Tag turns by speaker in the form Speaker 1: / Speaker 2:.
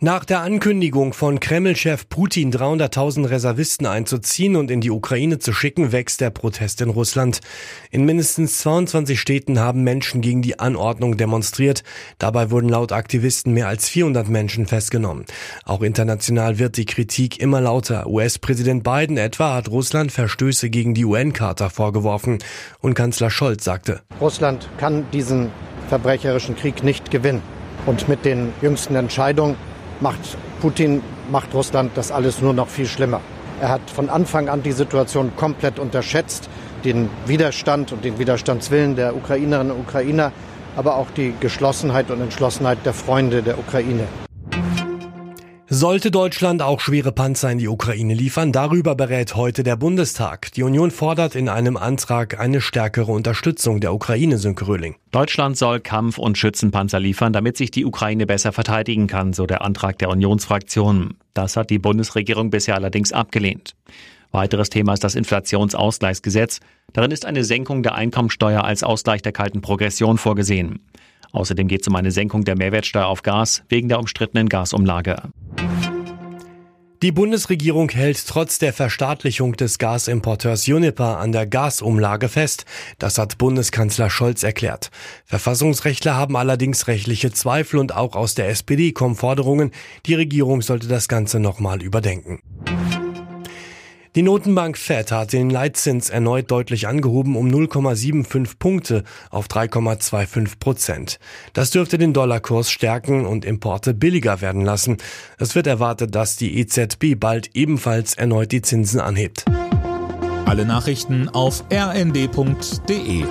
Speaker 1: Nach der Ankündigung von Kreml-Chef Putin 300.000 Reservisten einzuziehen und in die Ukraine zu schicken, wächst der Protest in Russland. In mindestens 22 Städten haben Menschen gegen die Anordnung demonstriert. Dabei wurden laut Aktivisten mehr als 400 Menschen festgenommen. Auch international wird die Kritik immer lauter. US-Präsident Biden etwa hat Russland Verstöße gegen die UN-Charta vorgeworfen. Und Kanzler Scholz sagte,
Speaker 2: Russland kann diesen verbrecherischen Krieg nicht gewinnen. Und mit den jüngsten Entscheidungen macht Putin, macht Russland das alles nur noch viel schlimmer. Er hat von Anfang an die Situation komplett unterschätzt, den Widerstand und den Widerstandswillen der Ukrainerinnen und Ukrainer, aber auch die Geschlossenheit und Entschlossenheit der Freunde der Ukraine.
Speaker 1: Sollte Deutschland auch schwere Panzer in die Ukraine liefern, darüber berät heute der Bundestag. Die Union fordert in einem Antrag eine stärkere Unterstützung der Ukraine, Sönke.
Speaker 3: Deutschland soll Kampf- und Schützenpanzer liefern, damit sich die Ukraine besser verteidigen kann, so der Antrag der Unionsfraktion. Das hat die Bundesregierung bisher allerdings abgelehnt. Weiteres Thema ist das Inflationsausgleichsgesetz. Darin ist eine Senkung der Einkommensteuer als Ausgleich der kalten Progression vorgesehen. Außerdem geht es um eine Senkung der Mehrwertsteuer auf Gas wegen der umstrittenen Gasumlage.
Speaker 1: Die Bundesregierung hält trotz der Verstaatlichung des Gasimporteurs Uniper an der Gasumlage fest. Das hat Bundeskanzler Scholz erklärt. Verfassungsrechtler haben allerdings rechtliche Zweifel und auch aus der SPD kommen Forderungen, die Regierung sollte das Ganze nochmal überdenken. Die Notenbank Fed hat den Leitzins erneut deutlich angehoben um 0,75 Punkte auf 3,25 Prozent. Das dürfte den Dollarkurs stärken und Importe billiger werden lassen. Es wird erwartet, dass die EZB bald ebenfalls erneut die Zinsen anhebt.
Speaker 4: Alle Nachrichten auf rnd.de